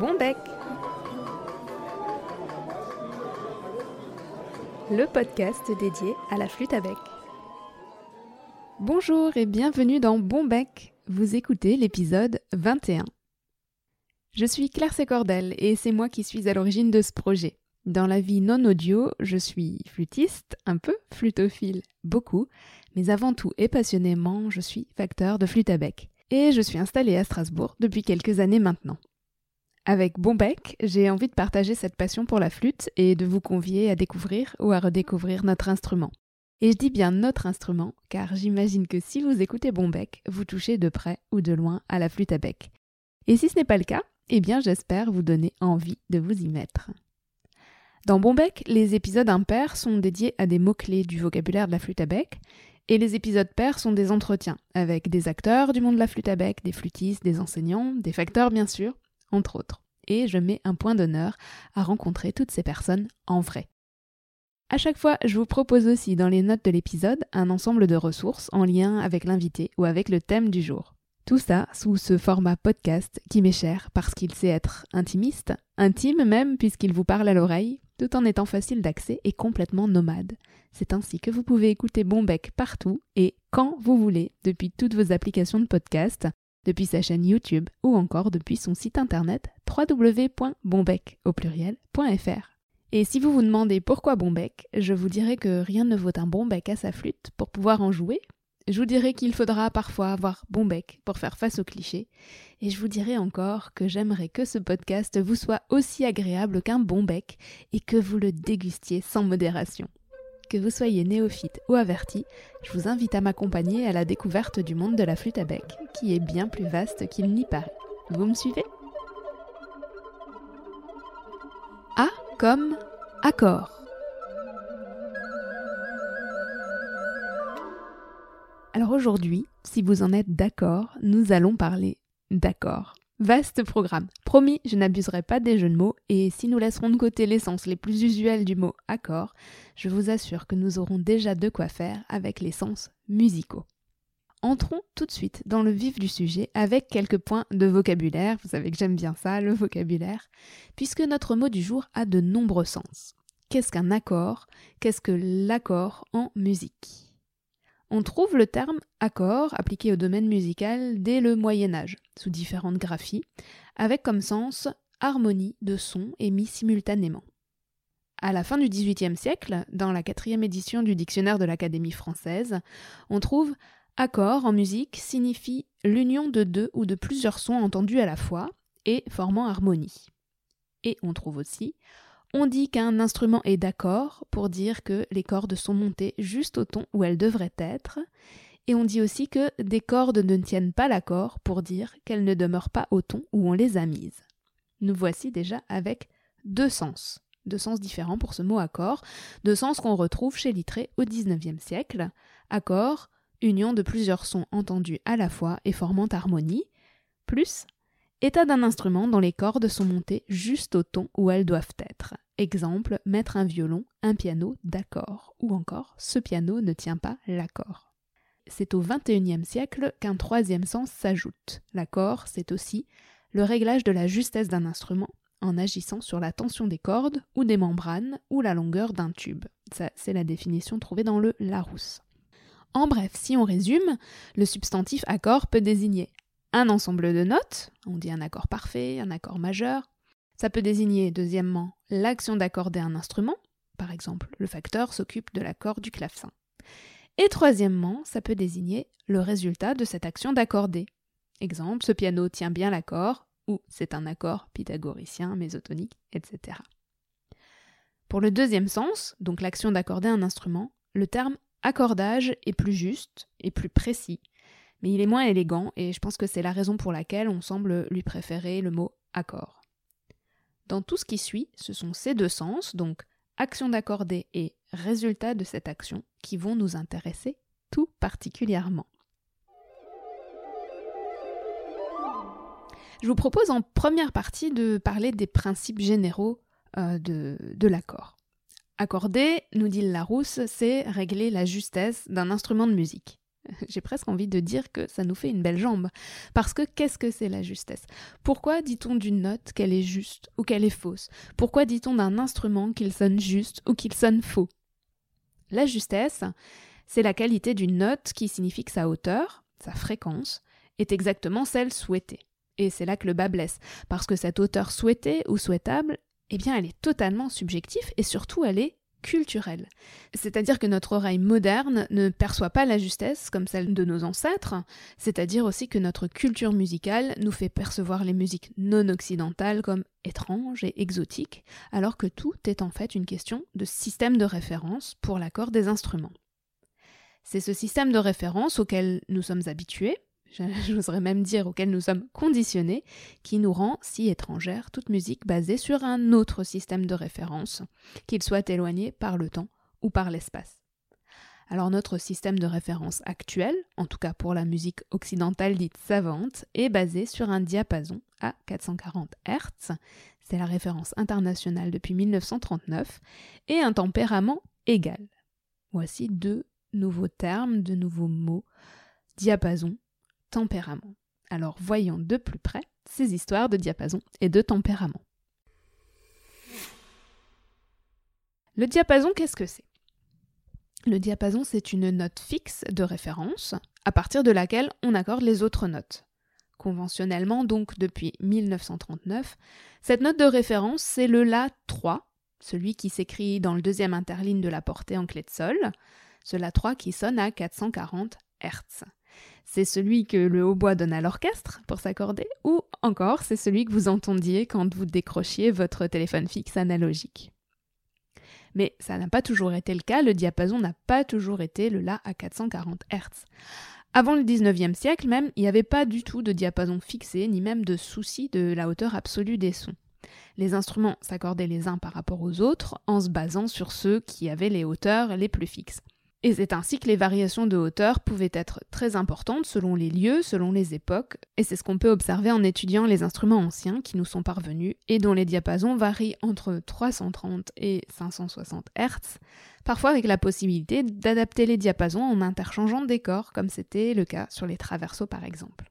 Bon Bec Le podcast dédié à la flûte à bec. Bonjour et bienvenue dans Bon Bec. Vous écoutez l'épisode 21. Je suis Claire Secordel et c'est moi qui suis à l'origine de ce projet. Dans la vie non audio, je suis flûtiste, un peu, flutophile, beaucoup, mais avant tout et passionnément, je suis facteur de flûte à bec. Et je suis installée à Strasbourg depuis quelques années maintenant. Avec Bonbec, j'ai envie de partager cette passion pour la flûte et de vous convier à découvrir ou à redécouvrir notre instrument. Et je dis bien notre instrument, car j'imagine que si vous écoutez Bonbec, vous touchez de près ou de loin à la flûte à bec. Et si ce n'est pas le cas, eh bien j'espère vous donner envie de vous y mettre. Dans Bonbec, les épisodes impairs sont dédiés à des mots-clés du vocabulaire de la flûte à bec, et les épisodes pairs sont des entretiens, avec des acteurs du monde de la flûte à bec, des flûtistes, des enseignants, des facteurs bien sûr, entre autres. Et je mets un point d'honneur à rencontrer toutes ces personnes en vrai. À chaque fois, je vous propose aussi dans les notes de l'épisode un ensemble de ressources en lien avec l'invité ou avec le thème du jour. Tout ça sous ce format podcast qui m'est cher parce qu'il sait être intimiste, intime même puisqu'il vous parle à l'oreille, tout en étant facile d'accès et complètement nomade. C'est ainsi que vous pouvez écouter Bonbec partout et quand vous voulez depuis toutes vos applications de podcast, depuis sa chaîne YouTube ou encore depuis son site internet www.bonbec au pluriel.fr. Et si vous vous demandez pourquoi bon bec, je vous dirai que rien ne vaut un bon bec à sa flûte pour pouvoir en jouer. Je vous dirai qu'il faudra parfois avoir bon bec pour faire face aux clichés. Et je vous dirai encore que j'aimerais que ce podcast vous soit aussi agréable qu'un bon bec et que vous le dégustiez sans modération. Que vous soyez néophyte ou averti, je vous invite à m'accompagner à la découverte du monde de la flûte à bec, qui est bien plus vaste qu'il n'y paraît. Vous me suivez? A comme accord. Alors aujourd'hui, si vous en êtes d'accord, nous allons parler d'accord. Vaste programme. Promis, je n'abuserai pas des jeux de mots et si nous laisserons de côté l'essence les plus usuelles du mot accord, je vous assure que nous aurons déjà de quoi faire avec les sens musicaux. Entrons tout de suite dans le vif du sujet avec quelques points de vocabulaire. Vous savez que j'aime bien ça, le vocabulaire, puisque notre mot du jour a de nombreux sens. Qu'est-ce qu'un accord? Qu'est-ce que l'accord en musique? On trouve le terme accord appliqué au domaine musical dès le Moyen Âge, sous différentes graphies, avec comme sens harmonie de sons émis simultanément. À la fin du XVIIIe siècle, dans la quatrième édition du dictionnaire de l'Académie française, on trouve Accord en musique signifie l'union de deux ou de plusieurs sons entendus à la fois et formant harmonie. Et on trouve aussi on dit qu'un instrument est d'accord pour dire que les cordes sont montées juste au ton où elles devraient être, et on dit aussi que des cordes ne tiennent pas l'accord pour dire qu'elles ne demeurent pas au ton où on les a mises. Nous voici déjà avec deux sens, deux sens différents pour ce mot accord, deux sens qu'on retrouve chez Littré au XIXe siècle. Accord, union de plusieurs sons entendus à la fois et formant harmonie, plus état d'un instrument dont les cordes sont montées juste au ton où elles doivent être. Exemple, mettre un violon, un piano d'accord, ou encore ce piano ne tient pas l'accord. C'est au XXIe siècle qu'un troisième sens s'ajoute. L'accord, c'est aussi le réglage de la justesse d'un instrument en agissant sur la tension des cordes ou des membranes ou la longueur d'un tube. Ça, c'est la définition trouvée dans le Larousse. En bref, si on résume, le substantif accord peut désigner un ensemble de notes, on dit un accord parfait, un accord majeur. Ça peut désigner, deuxièmement, l'action d'accorder un instrument, par exemple, le facteur s'occupe de l'accord du clavecin. Et troisièmement, ça peut désigner le résultat de cette action d'accorder. Exemple, ce piano tient bien l'accord, ou c'est un accord pythagoricien, mésotonique, etc. Pour le deuxième sens, donc l'action d'accorder un instrument, le terme accordage est plus juste et plus précis, mais il est moins élégant et je pense que c'est la raison pour laquelle on semble lui préférer le mot accord. Dans tout ce qui suit, ce sont ces deux sens, donc action d'accorder et résultat de cette action, qui vont nous intéresser tout particulièrement. Je vous propose en première partie de parler des principes généraux euh, de, l'accord. Accorder, nous dit Larousse, c'est régler la justesse d'un instrument de musique. J'ai presque envie de dire que ça nous fait une belle jambe. Parce que qu'est-ce que c'est la justesse? Pourquoi dit-on d'une note qu'elle est juste ou qu'elle est fausse? Pourquoi dit-on d'un instrument qu'il sonne juste ou qu'il sonne faux? La justesse, c'est la qualité d'une note qui signifie que sa hauteur, sa fréquence, est exactement celle souhaitée. Et c'est là que le bas blesse, parce que cette hauteur souhaitée ou souhaitable, eh bien elle est totalement subjective et surtout elle est culturelle. C'est-à-dire que notre oreille moderne ne perçoit pas la justesse comme celle de nos ancêtres, c'est-à-dire aussi que notre culture musicale nous fait percevoir les musiques non occidentales comme étranges et exotiques, alors que tout est en fait une question de système de référence pour l'accord des instruments. C'est ce système de référence auquel nous sommes habitués, j'oserais même dire auquel nous sommes conditionnés, qui nous rend si étrangère toute musique basée sur un autre système de référence, qu'il soit éloigné par le temps ou par l'espace. Alors notre système de référence actuel, en tout cas pour la musique occidentale dite savante, est basé sur un diapason à 440 Hz, c'est la référence internationale depuis 1939, et un tempérament égal. Voici deux nouveaux termes, de nouveaux mots, diapason tempérament. Alors voyons de plus près ces histoires de diapason et de tempérament. Le diapason, qu'est-ce que c'est? Le diapason, c'est une note fixe de référence à partir de laquelle on accorde les autres notes. Conventionnellement, donc depuis 1939, cette note de référence, c'est le La 3, celui qui s'écrit dans le deuxième interligne de la portée en clé de sol, ce La 3 qui sonne à 440 Hz. C'est celui que le hautbois donne à l'orchestre pour s'accorder, ou encore c'est celui que vous entendiez quand vous décrochiez votre téléphone fixe analogique. Mais ça n'a pas toujours été le cas, le diapason n'a pas toujours été le La à 440 Hz. Avant le 19e siècle même, il n'y avait pas du tout de diapason fixé, ni même de souci de la hauteur absolue des sons. Les instruments s'accordaient les uns par rapport aux autres en se basant sur ceux qui avaient les hauteurs les plus fixes. Et c'est ainsi que les variations de hauteur pouvaient être très importantes selon les lieux, selon les époques, et c'est ce qu'on peut observer en étudiant les instruments anciens qui nous sont parvenus et dont les diapasons varient entre 330 et 560 Hz, parfois avec la possibilité d'adapter les diapasons en interchangeant des corps, comme c'était le cas sur les traversos par exemple.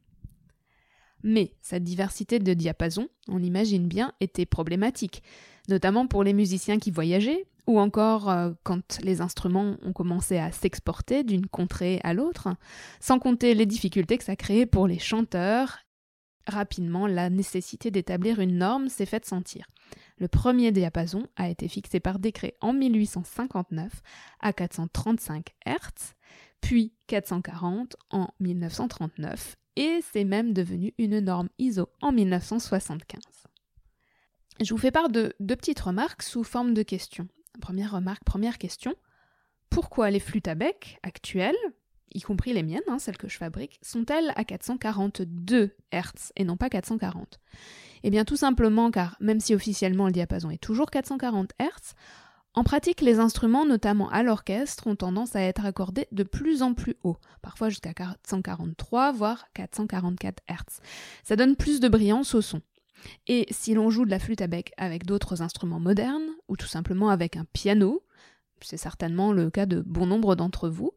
Mais cette diversité de diapasons, on l'imagine bien, était problématique, notamment pour les musiciens qui voyageaient, ou encore euh, quand les instruments ont commencé à s'exporter d'une contrée à l'autre, sans compter les difficultés que ça créait pour les chanteurs. Rapidement, la nécessité d'établir une norme s'est faite sentir. Le premier diapason a été fixé par décret en 1859 à 435 Hz, puis 440 en 1939, et c'est même devenu une norme ISO en 1975. Je vous fais part de deux petites remarques sous forme de questions. Première remarque, première question. Pourquoi les flûtes à bec actuelles, y compris les miennes, hein, celles que je fabrique, sont-elles à 442 Hz et non pas 440 Eh bien tout simplement car même si officiellement le diapason est toujours 440 Hz, en pratique les instruments, notamment à l'orchestre, ont tendance à être accordés de plus en plus haut, parfois jusqu'à 443 voire 444 Hz. Ça donne plus de brillance au son. Et si l'on joue de la flûte à bec avec d'autres instruments modernes, ou tout simplement avec un piano, c'est certainement le cas de bon nombre d'entre vous,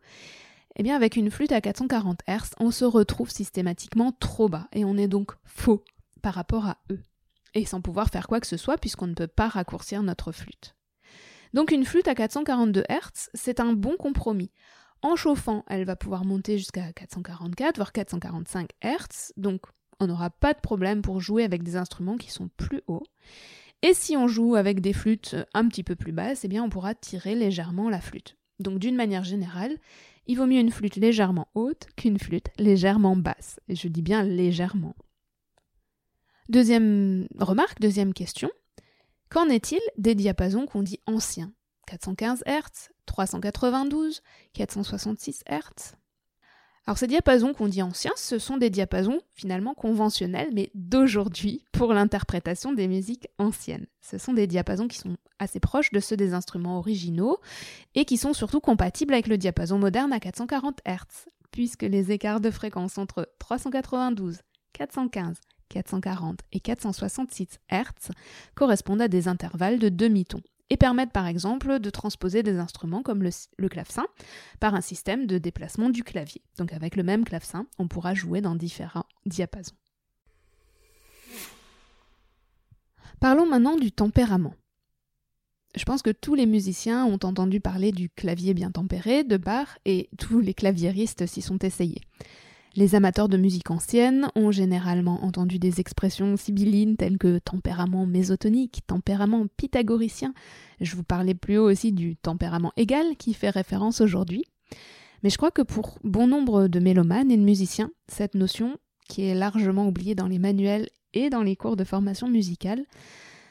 eh bien avec une flûte à 440 Hz, on se retrouve systématiquement trop bas, et on est donc faux par rapport à eux, et sans pouvoir faire quoi que ce soit puisqu'on ne peut pas raccourcir notre flûte. Donc une flûte à 442 Hz, c'est un bon compromis. En chauffant, elle va pouvoir monter jusqu'à 444, voire 445 Hz, donc on n'aura pas de problème pour jouer avec des instruments qui sont plus hauts. Et si on joue avec des flûtes un petit peu plus basses, eh bien on pourra tirer légèrement la flûte. Donc d'une manière générale, il vaut mieux une flûte légèrement haute qu'une flûte légèrement basse. Et je dis bien légèrement. Deuxième remarque, deuxième question. Qu'en est-il des diapasons qu'on dit anciens? 415 Hz, 392, 466 Hz alors ces diapasons qu'on dit anciens, ce sont des diapasons finalement conventionnels, mais d'aujourd'hui pour l'interprétation des musiques anciennes. Ce sont des diapasons qui sont assez proches de ceux des instruments originaux et qui sont surtout compatibles avec le diapason moderne à 440 Hz, puisque les écarts de fréquence entre 392, 415, 440 et 466 Hz correspondent à des intervalles de demi-ton. Et permettent par exemple de transposer des instruments comme le, clavecin par un système de déplacement du clavier. Donc avec le même clavecin, on pourra jouer dans différents diapasons. Parlons maintenant du tempérament. Je pense que tous les musiciens ont entendu parler du clavier bien tempéré de Bach et tous les claviéristes s'y sont essayés. Les amateurs de musique ancienne ont généralement entendu des expressions sibyllines telles que tempérament mésotonique, tempérament pythagoricien. Je vous parlais plus haut aussi du tempérament égal qui fait référence aujourd'hui. Mais je crois que pour bon nombre de mélomanes et de musiciens, cette notion, qui est largement oubliée dans les manuels et dans les cours de formation musicale,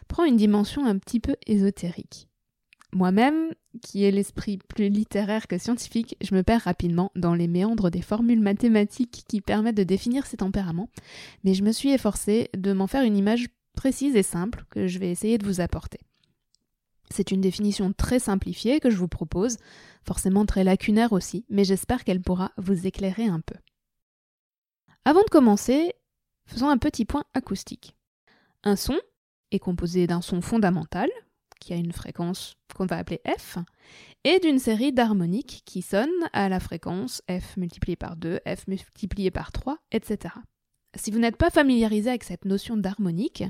prend une dimension un petit peu ésotérique. Moi-même, qui ai l'esprit plus littéraire que scientifique, je me perds rapidement dans les méandres des formules mathématiques qui permettent de définir ces tempéraments, mais je me suis efforcée de m'en faire une image précise et simple que je vais essayer de vous apporter. C'est une définition très simplifiée que je vous propose, forcément très lacunaire aussi, mais j'espère qu'elle pourra vous éclairer un peu. Avant de commencer, faisons un petit point acoustique. Un son est composé d'un son fondamental, qui a une fréquence qu'on va appeler F, et d'une série d'harmoniques qui sonnent à la fréquence F multiplié par 2, F multiplié par 3, etc. Si vous n'êtes pas familiarisé avec cette notion d'harmonique,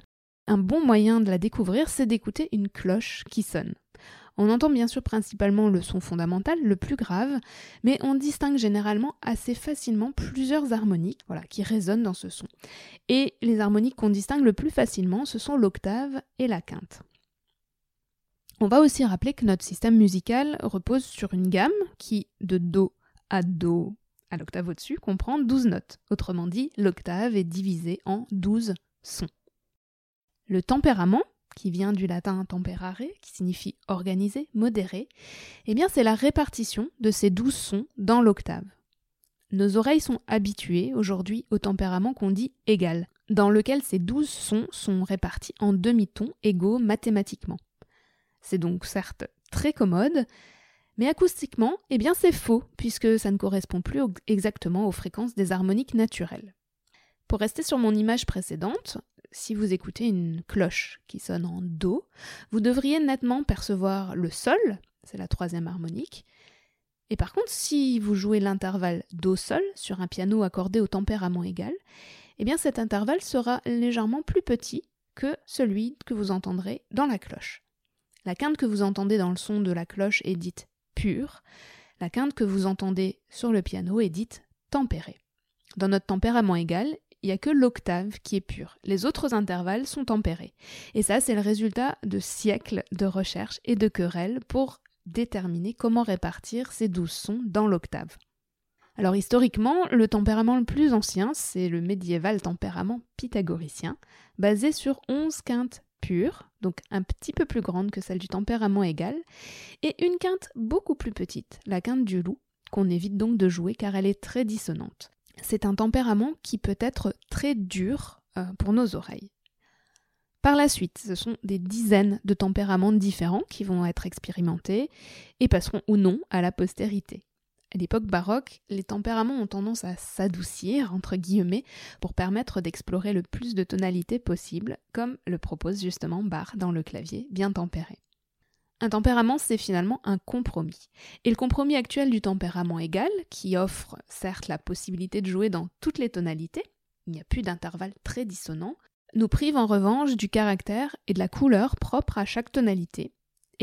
un bon moyen de la découvrir, c'est d'écouter une cloche qui sonne. On entend bien sûr principalement le son fondamental, le plus grave, mais on distingue généralement assez facilement plusieurs harmoniques voilà, qui résonnent dans ce son. Et les harmoniques qu'on distingue le plus facilement, ce sont l'octave et la quinte. On va aussi rappeler que notre système musical repose sur une gamme qui, de Do à Do à l'octave au-dessus, comprend 12 notes. Autrement dit, l'octave est divisée en 12 sons. Le tempérament, qui vient du latin temperare, qui signifie organiser, modérer, eh bien c'est la répartition de ces 12 sons dans l'octave. Nos oreilles sont habituées aujourd'hui au tempérament qu'on dit égal, dans lequel ces 12 sons sont répartis en demi-tons égaux mathématiquement. C'est donc certes très commode, mais acoustiquement, eh bien c'est faux, puisque ça ne correspond plus exactement aux fréquences des harmoniques naturelles. Pour rester sur mon image précédente, si vous écoutez une cloche qui sonne en Do, vous devriez nettement percevoir le Sol, c'est la troisième harmonique, et par contre, si vous jouez l'intervalle Do-Sol sur un piano accordé au tempérament égal, eh bien cet intervalle sera légèrement plus petit que celui que vous entendrez dans la cloche. La quinte que vous entendez dans le son de la cloche est dite pure. La quinte que vous entendez sur le piano est dite tempérée. Dans notre tempérament égal, il n'y a que l'octave qui est pure. Les autres intervalles sont tempérés. Et ça, c'est le résultat de siècles de recherches et de querelles pour déterminer comment répartir ces douze sons dans l'octave. Alors historiquement, le tempérament le plus ancien, c'est le médiéval tempérament pythagoricien, basé sur onze quintes pure, donc un petit peu plus grande que celle du tempérament égal, et une quinte beaucoup plus petite, la quinte du loup, qu'on évite donc de jouer car elle est très dissonante. C'est un tempérament qui peut être très dur euh, pour nos oreilles. Par la suite, ce sont des dizaines de tempéraments différents qui vont être expérimentés et passeront ou non à la postérité. À l'époque baroque, les tempéraments ont tendance à s'adoucir, entre guillemets, pour permettre d'explorer le plus de tonalités possible, comme le propose justement Bach dans le clavier bien tempéré. Un tempérament, c'est finalement un compromis. Et le compromis actuel du tempérament égal, qui offre certes la possibilité de jouer dans toutes les tonalités, il n'y a plus d'intervalle très dissonant, nous prive en revanche du caractère et de la couleur propre à chaque tonalité,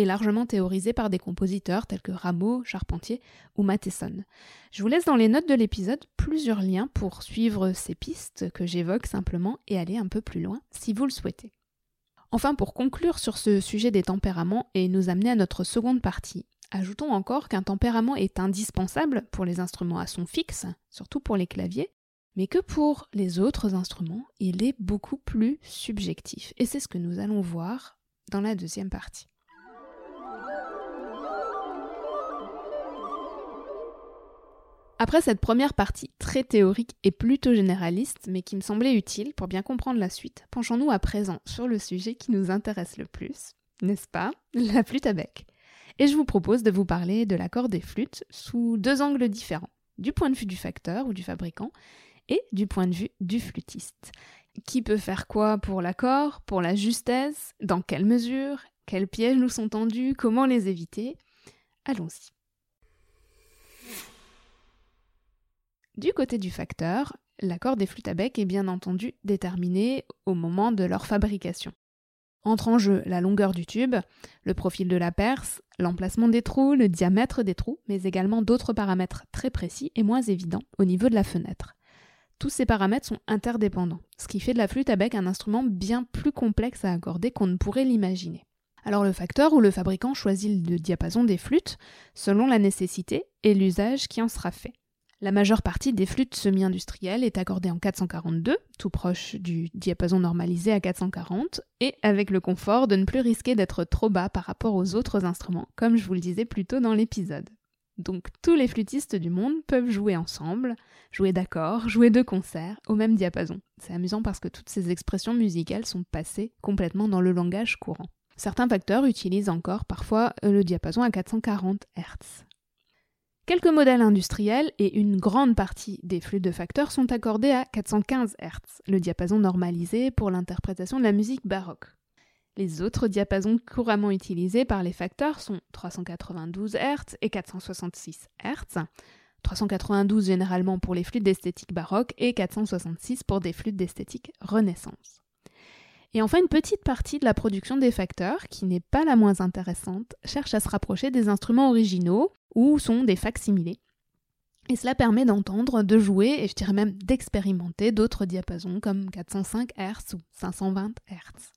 largement théorisé par des compositeurs tels que Rameau, Charpentier ou Matheson. Je vous laisse dans les notes de l'épisode plusieurs liens pour suivre ces pistes que j'évoque simplement et aller un peu plus loin si vous le souhaitez. Enfin, pour conclure sur ce sujet des tempéraments et nous amener à notre seconde partie, ajoutons encore qu'un tempérament est indispensable pour les instruments à son fixe, surtout pour les claviers, mais que pour les autres instruments, il est beaucoup plus subjectif. Et c'est ce que nous allons voir dans la deuxième partie. Après cette première partie très théorique et plutôt généraliste, mais qui me semblait utile pour bien comprendre la suite, penchons-nous à présent sur le sujet qui nous intéresse le plus, n'est-ce pas La flûte à bec. Et je vous propose de vous parler de l'accord des flûtes sous deux angles différents, du point de vue du facteur ou du fabricant et du point de vue du flûtiste. Qui peut faire quoi pour l'accord, pour la justesse, dans quelle mesure, Quels pièges nous sont tendus Comment les éviter? Allons-y. Du côté du facteur, l'accord des flûtes à bec est bien entendu déterminé au moment de leur fabrication. Entre en jeu la longueur du tube, le profil de la perce, l'emplacement des trous, le diamètre des trous, mais également d'autres paramètres très précis et moins évidents au niveau de la fenêtre. Tous ces paramètres sont interdépendants, ce qui fait de la flûte à bec un instrument bien plus complexe à accorder qu'on ne pourrait l'imaginer. Alors le facteur ou le fabricant choisit le diapason des flûtes selon la nécessité et l'usage qui en sera fait. La majeure partie des flûtes semi-industrielles est accordée en 442, tout proche du diapason normalisé à 440, et avec le confort de ne plus risquer d'être trop bas par rapport aux autres instruments, comme je vous le disais plus tôt dans l'épisode. Donc tous les flûtistes du monde peuvent jouer ensemble, jouer d'accords, jouer de concert au même diapason. C'est amusant parce que toutes ces expressions musicales sont passées complètement dans le langage courant. Certains facteurs utilisent encore parfois le diapason à 440 Hz. Quelques modèles industriels et une grande partie des flûtes de facteurs sont accordés à 415 Hz, le diapason normalisé pour l'interprétation de la musique baroque. Les autres diapasons couramment utilisés par les facteurs sont 392 Hz et 466 Hz, 392 généralement pour les flûtes d'esthétique baroque et 466 pour des flûtes d'esthétique renaissance. Et enfin, une petite partie de la production des facteurs, qui n'est pas la moins intéressante, cherche à se rapprocher des instruments originaux ou sont des facsimilés. Et cela permet d'entendre, de jouer et je dirais même d'expérimenter d'autres diapasons comme 405 Hz ou 520 Hz.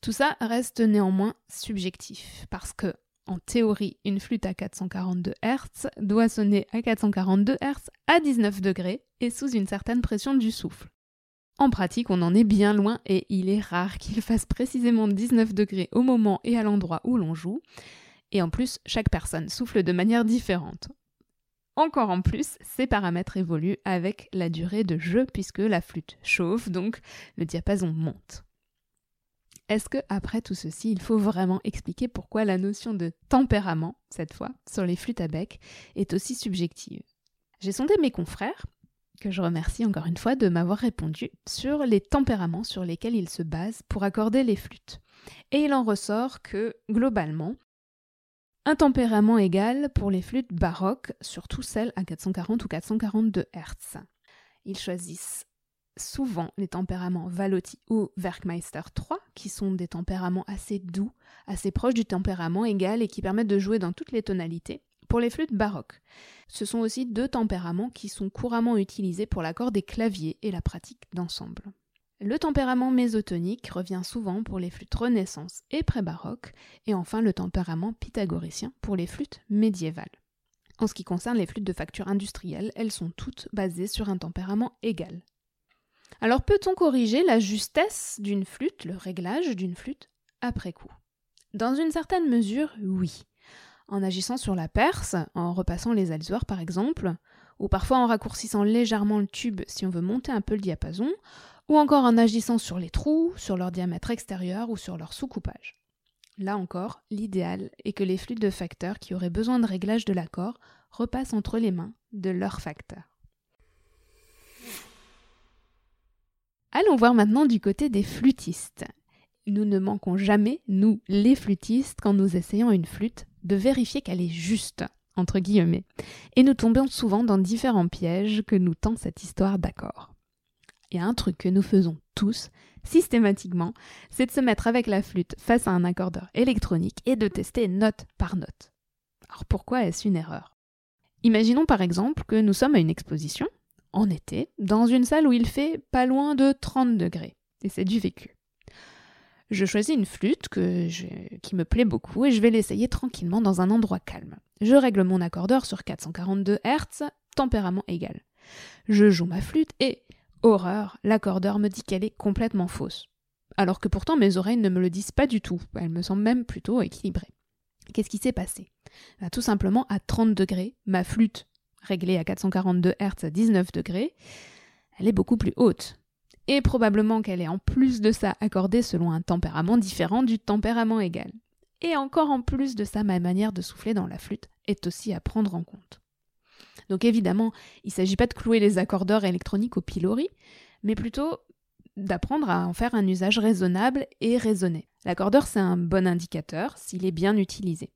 Tout ça reste néanmoins subjectif parce que, en théorie, une flûte à 442 Hz doit sonner à 442 Hz à 19 degrés et sous une certaine pression du souffle. En pratique, on en est bien loin et il est rare qu'il fasse précisément 19 degrés au moment et à l'endroit où l'on joue. Et en plus, chaque personne souffle de manière différente. Encore en plus, ces paramètres évoluent avec la durée de jeu puisque la flûte chauffe, donc le diapason monte. Est-ce que après tout ceci, il faut vraiment expliquer pourquoi la notion de tempérament, cette fois, sur les flûtes à bec, est aussi subjective? J'ai sondé mes confrères que je remercie encore une fois de m'avoir répondu sur les tempéraments sur lesquels il se base pour accorder les flûtes. Et il en ressort que, globalement, un tempérament égal pour les flûtes baroques, surtout celles à 440 ou 442 Hz. Ils choisissent souvent les tempéraments Valotti ou Werkmeister 3, qui sont des tempéraments assez doux, assez proches du tempérament égal et qui permettent de jouer dans toutes les tonalités, pour les flûtes baroques. Ce sont aussi deux tempéraments qui sont couramment utilisés pour l'accord des claviers et la pratique d'ensemble. Le tempérament mésotonique revient souvent pour les flûtes renaissance et pré-baroque, et enfin le tempérament pythagoricien pour les flûtes médiévales. En ce qui concerne les flûtes de facture industrielle, elles sont toutes basées sur un tempérament égal. Alors peut-on corriger la justesse d'une flûte, le réglage d'une flûte, après coup? Dans une certaine mesure, oui en agissant sur la perce, en repassant les alzoirs par exemple, ou parfois en raccourcissant légèrement le tube si on veut monter un peu le diapason, ou encore en agissant sur les trous, sur leur diamètre extérieur ou sur leur sous-coupage. Là encore, l'idéal est que les flûtes de facteurs qui auraient besoin de réglage de l'accord repassent entre les mains de leur facteur. Allons voir maintenant du côté des flûtistes. Nous ne manquons jamais, nous les flûtistes, quand nous essayons une flûte, de vérifier qu'elle est juste, entre guillemets, et nous tombons souvent dans différents pièges que nous tend cette histoire d'accord. A un truc que nous faisons tous, systématiquement, c'est de se mettre avec la flûte face à un accordeur électronique et de tester note par note. Alors pourquoi est-ce une erreur? Imaginons par exemple que nous sommes à une exposition, en été, dans une salle où il fait pas loin de 30 degrés, et c'est du vécu je choisis une flûte qui me plaît beaucoup et je vais l'essayer tranquillement dans un endroit calme. Je règle mon accordeur sur 442 Hz, tempérament égal. Je joue ma flûte et, horreur, l'accordeur me dit qu'elle est complètement fausse. Alors que pourtant mes oreilles ne me le disent pas du tout, elles me semblent même plutôt équilibrées. Qu'est-ce qui s'est passé? Bah, Tout simplement à 30 degrés, ma flûte, réglée à 442 Hz à 19 degrés, elle est beaucoup plus haute et probablement qu'elle est en plus de ça accordée selon un tempérament différent du tempérament égal. Et encore en plus de ça, ma manière de souffler dans la flûte est aussi à prendre en compte. Donc évidemment, il ne s'agit pas de clouer les accordeurs électroniques au pilori, mais plutôt d'apprendre à en faire un usage raisonnable et raisonné. L'accordeur, c'est un bon indicateur s'il est bien utilisé.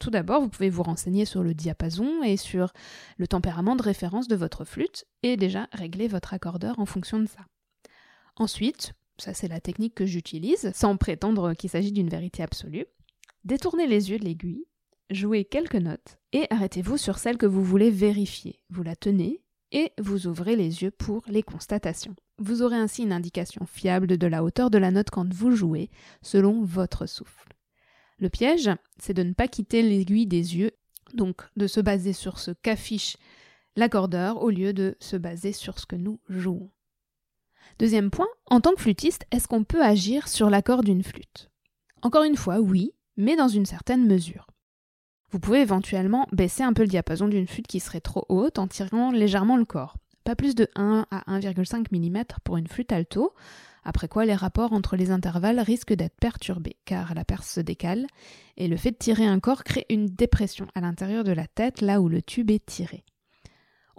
tout d'abord, vous pouvez vous renseigner sur le diapason et sur le tempérament de référence de votre flûte et déjà régler votre accordeur en fonction de ça. Ensuite, ça c'est la technique que j'utilise, sans prétendre qu'il s'agit d'une vérité absolue, détournez les yeux de l'aiguille, jouez quelques notes et arrêtez-vous sur celle que vous voulez vérifier. Vous la tenez et vous ouvrez les yeux pour les constatations. Vous aurez ainsi une indication fiable de la hauteur de la note quand vous jouez, selon votre souffle. Le piège, c'est de ne pas quitter l'aiguille des yeux, donc de se baser sur ce qu'affiche l'accordeur au lieu de se baser sur ce que nous jouons. Deuxième point, en tant que flûtiste, est-ce qu'on peut agir sur l'accord d'une flûte? Encore une fois, oui, mais dans une certaine mesure. Vous pouvez éventuellement baisser un peu le diapason d'une flûte qui serait trop haute en tirant légèrement le corps. Pas plus de 1 à 1,5 mm pour une flûte alto, après quoi les rapports entre les intervalles risquent d'être perturbés, car la perce se décale, et le fait de tirer un corps crée une dépression à l'intérieur de la tête là où le tube est tiré.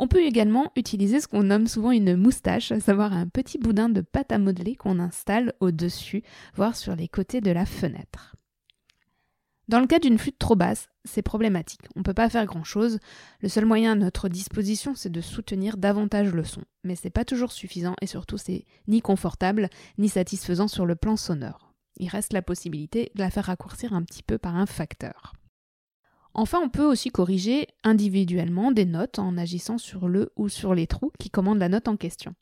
On peut également utiliser ce qu'on nomme souvent une moustache, à savoir un petit boudin de pâte à modeler qu'on installe au-dessus, voire sur les côtés de la fenêtre. Dans le cas d'une flûte trop basse, c'est problématique. On ne peut pas faire grand-chose. Le seul moyen à notre disposition, c'est de soutenir davantage le son. Mais c'est pas toujours suffisant et surtout c'est ni confortable ni satisfaisant sur le plan sonore. Il reste la possibilité de la faire raccourcir un petit peu par un facteur. Enfin, on peut aussi corriger individuellement des notes en agissant sur le ou sur les trous qui commandent la note en question.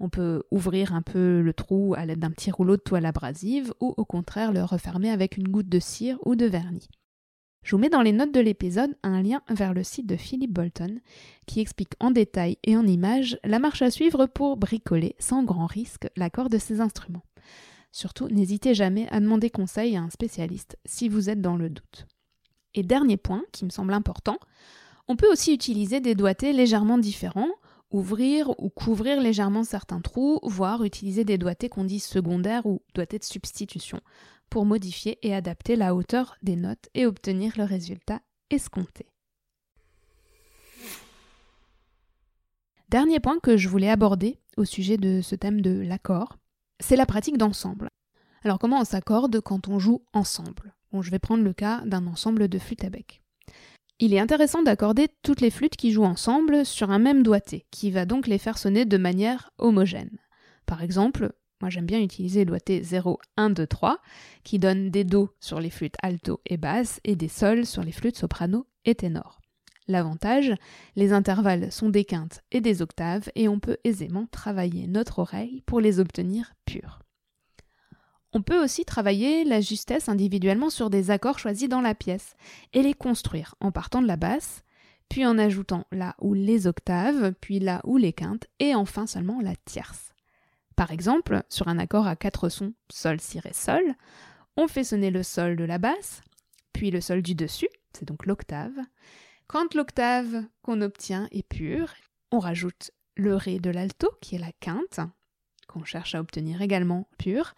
On peut ouvrir un peu le trou à l'aide d'un petit rouleau de toile abrasive ou au contraire le refermer avec une goutte de cire ou de vernis. Je vous mets dans les notes de l'épisode un lien vers le site de Philip Bolton qui explique en détail et en images la marche à suivre pour bricoler sans grand risque l'accord de ces instruments. Surtout, n'hésitez jamais à demander conseil à un spécialiste si vous êtes dans le doute. Et dernier point qui me semble important, on peut aussi utiliser des doigtés légèrement différents ouvrir ou couvrir légèrement certains trous, voire utiliser des doigtés qu'on dit secondaires ou doigtés de substitution pour modifier et adapter la hauteur des notes et obtenir le résultat escompté. Dernier point que je voulais aborder au sujet de ce thème de l'accord, c'est la pratique d'ensemble. Alors comment on s'accorde quand on joue ensemble? Bon, je vais prendre le cas d'un ensemble de flûtes à bec. Il est intéressant d'accorder toutes les flûtes qui jouent ensemble sur un même doigté, qui va donc les faire sonner de manière homogène. Par exemple, moi j'aime bien utiliser le doigté 0, 1, 2, 3, qui donne des Do sur les flûtes alto et basse et des Sol sur les flûtes soprano et ténor. L'avantage, les intervalles sont des quintes et des octaves et on peut aisément travailler notre oreille pour les obtenir purs. On peut aussi travailler la justesse individuellement sur des accords choisis dans la pièce et les construire en partant de la basse, puis en ajoutant là ou les octaves, puis là ou les quintes, et enfin seulement la tierce. Par exemple, sur un accord à quatre sons sol, si, ré, sol, on fait sonner le sol de la basse, puis le sol du dessus, c'est donc l'octave. Quand l'octave qu'on obtient est pure, on rajoute le ré de l'alto, qui est la quinte, qu'on cherche à obtenir également pure,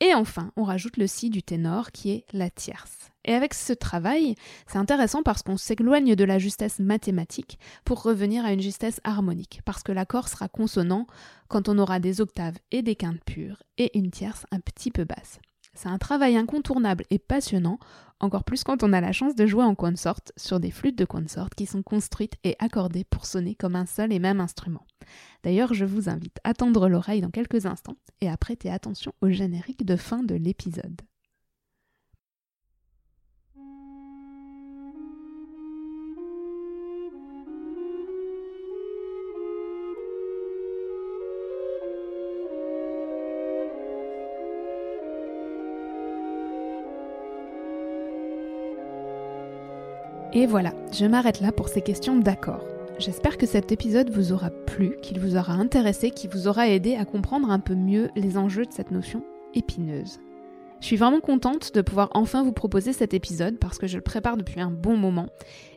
et enfin, on rajoute le si du ténor qui est la tierce. Et avec ce travail, c'est intéressant parce qu'on s'éloigne de la justesse mathématique pour revenir à une justesse harmonique, parce que l'accord sera consonant quand on aura des octaves et des quintes pures et une tierce un petit peu basse. C'est un travail incontournable et passionnant, encore plus quand on a la chance de jouer en consort sur des flûtes de consort qui sont construites et accordées pour sonner comme un seul et même instrument. D'ailleurs, je vous invite à tendre l'oreille dans quelques instants et à prêter attention au générique de fin de l'épisode. Et voilà, je m'arrête là pour ces questions d'accord. J'espère que cet épisode vous aura plu, qu'il vous aura intéressé, qu'il vous aura aidé à comprendre un peu mieux les enjeux de cette notion épineuse. Je suis vraiment contente de pouvoir enfin vous proposer cet épisode parce que je le prépare depuis un bon moment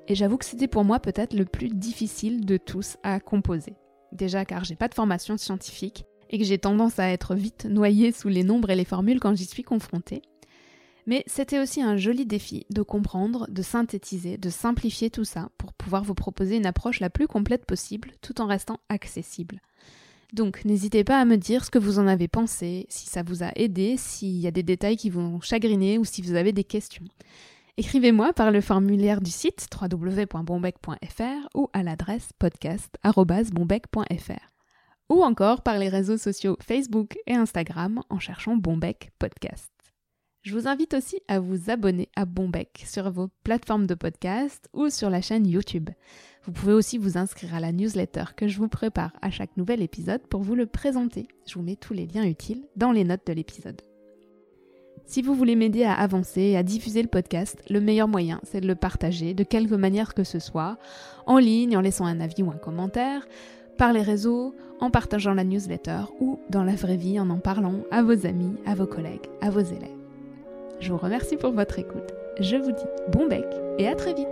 et j'avoue que c'était pour moi peut-être le plus difficile de tous à composer. Déjà car j'ai pas de formation scientifique et que j'ai tendance à être vite noyée sous les nombres et les formules quand j'y suis confrontée. Mais c'était aussi un joli défi de comprendre, de synthétiser, de simplifier tout ça pour pouvoir vous proposer une approche la plus complète possible tout en restant accessible. Donc n'hésitez pas à me dire ce que vous en avez pensé, si ça vous a aidé, s'il y a des détails qui vous ont chagriné ou si vous avez des questions. Écrivez-moi par le formulaire du site www.bombec.fr ou à l'adresse podcast.bombec.fr ou encore par les réseaux sociaux Facebook et Instagram en cherchant Bombec Podcast. Je vous invite aussi à vous abonner à Bombec sur vos plateformes de podcast ou sur la chaîne YouTube. Vous pouvez aussi vous inscrire à la newsletter que je vous prépare à chaque nouvel épisode pour vous le présenter. Je vous mets tous les liens utiles dans les notes de l'épisode. Si vous voulez m'aider à avancer et à diffuser le podcast, le meilleur moyen, c'est de le partager de quelque manière que ce soit, en ligne, en laissant un avis ou un commentaire, par les réseaux, en partageant la newsletter ou dans la vraie vie en en parlant à vos amis, à vos collègues, à vos élèves. Je vous remercie pour votre écoute. Je vous dis bon bec et à très vite